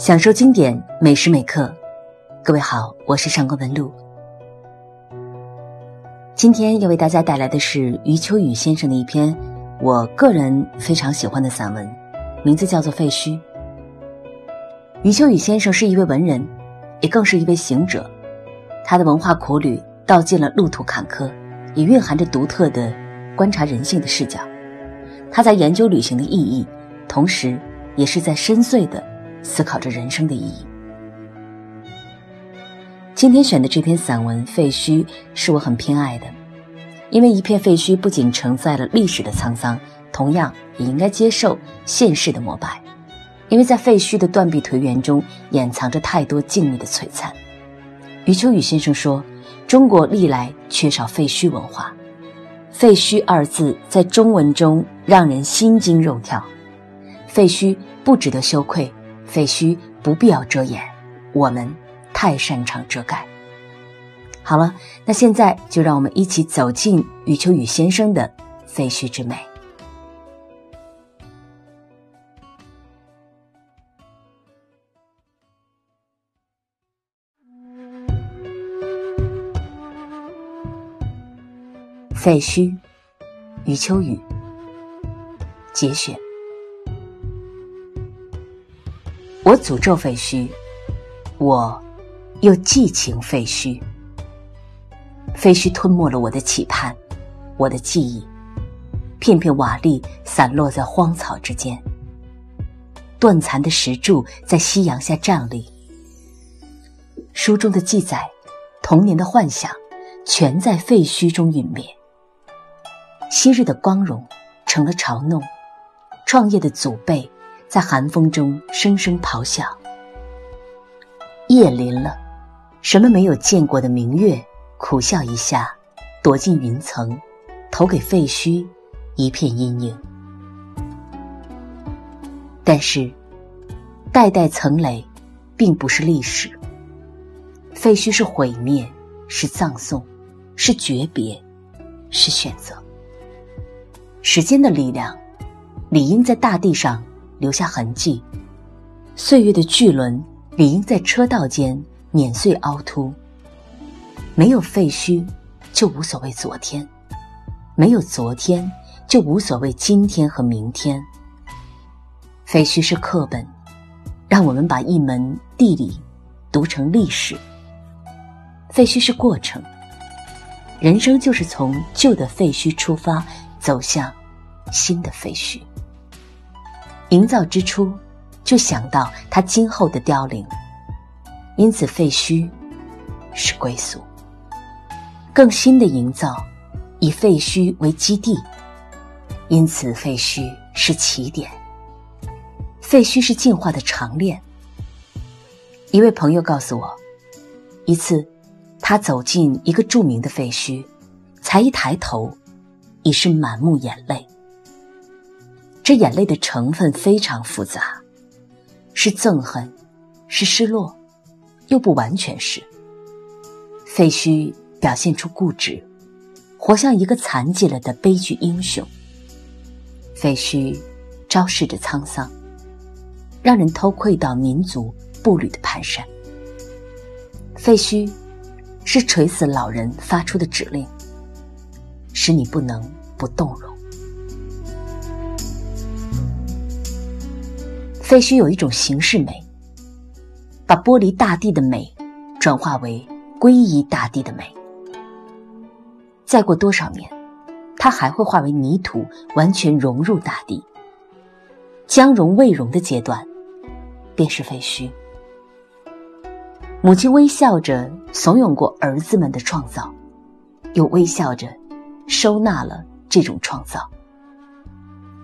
享受经典每时每刻，各位好，我是上官文露。今天要为大家带来的是余秋雨先生的一篇我个人非常喜欢的散文，名字叫做《废墟》。余秋雨先生是一位文人，也更是一位行者。他的文化苦旅道尽了路途坎坷，也蕴含着独特的观察人性的视角。他在研究旅行的意义，同时也是在深邃的。思考着人生的意义。今天选的这篇散文《废墟》是我很偏爱的，因为一片废墟不仅承载了历史的沧桑，同样也应该接受现世的膜拜。因为在废墟的断壁颓垣中，掩藏着太多静谧的璀璨。余秋雨先生说：“中国历来缺少废墟文化，废墟二字在中文中让人心惊肉跳。废墟不值得羞愧。”废墟不必要遮掩，我们太擅长遮盖。好了，那现在就让我们一起走进余秋雨先生的废墟之美。废墟，余秋雨。节选。我诅咒废墟，我又寄情废墟。废墟吞没了我的期盼，我的记忆，片片瓦砾散落在荒草之间，断残的石柱在夕阳下站立。书中的记载，童年的幻想，全在废墟中陨灭。昔日的光荣成了嘲弄，创业的祖辈。在寒风中声声咆哮。夜临了，什么没有见过的明月苦笑一下，躲进云层，投给废墟一片阴影。但是，代代层累，并不是历史。废墟是毁灭，是葬送，是诀别，是选择。时间的力量，理应在大地上。留下痕迹，岁月的巨轮理应在车道间碾碎凹凸。没有废墟，就无所谓昨天；没有昨天，就无所谓今天和明天。废墟是课本，让我们把一门地理读成历史。废墟是过程，人生就是从旧的废墟出发，走向新的废墟。营造之初，就想到它今后的凋零，因此废墟是归宿。更新的营造，以废墟为基地，因此废墟是起点。废墟是进化的长链。一位朋友告诉我，一次他走进一个著名的废墟，才一抬头，已是满目眼泪。这眼泪的成分非常复杂，是憎恨，是失落，又不完全是。废墟表现出固执，活像一个残疾了的悲剧英雄。废墟昭示着沧桑，让人偷窥到民族步履的蹒跚。废墟是垂死老人发出的指令，使你不能不动容。废墟有一种形式美，把剥离大地的美转化为皈依大地的美。再过多少年，它还会化为泥土，完全融入大地。将融未融的阶段，便是废墟。母亲微笑着怂恿过儿子们的创造，又微笑着收纳了这种创造。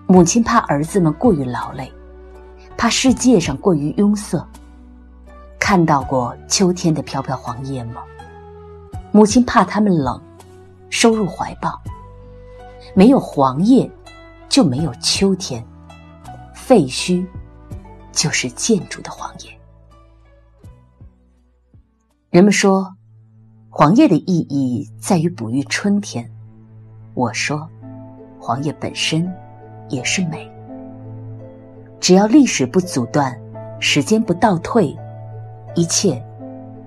母亲怕儿子们过于劳累。怕世界上过于庸塞。看到过秋天的飘飘黄叶吗？母亲怕他们冷，收入怀抱。没有黄叶，就没有秋天。废墟，就是建筑的黄叶。人们说，黄叶的意义在于哺育春天。我说，黄叶本身也是美。只要历史不阻断，时间不倒退，一切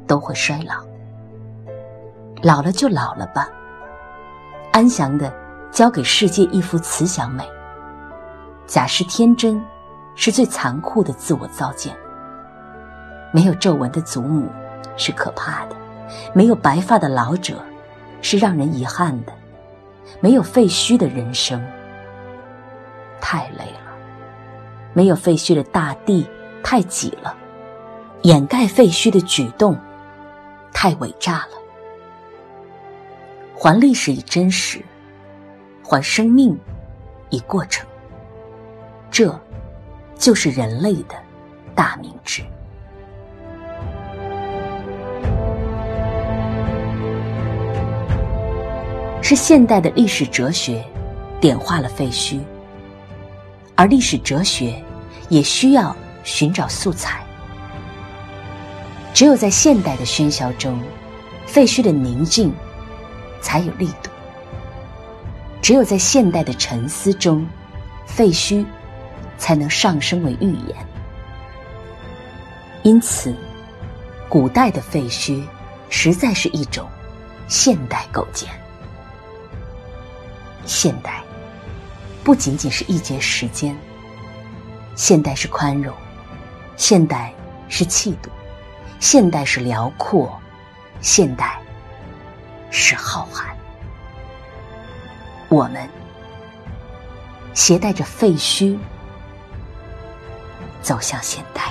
都会衰老。老了就老了吧，安详的交给世界一幅慈祥美。假释天真，是最残酷的自我造践。没有皱纹的祖母是可怕的，没有白发的老者是让人遗憾的，没有废墟的人生太累了，没有废墟的大地太挤了，掩盖废墟的举动太伪诈了。还历史以真实，还生命以过程。这，就是人类的大明智。是现代的历史哲学点化了废墟，而历史哲学也需要寻找素材。只有在现代的喧嚣中，废墟的宁静。才有力度。只有在现代的沉思中，废墟才能上升为预言。因此，古代的废墟实在是一种现代构建。现代不仅仅是一节时间，现代是宽容，现代是气度，现代是辽阔，现代。是浩瀚，我们携带着废墟走向现代。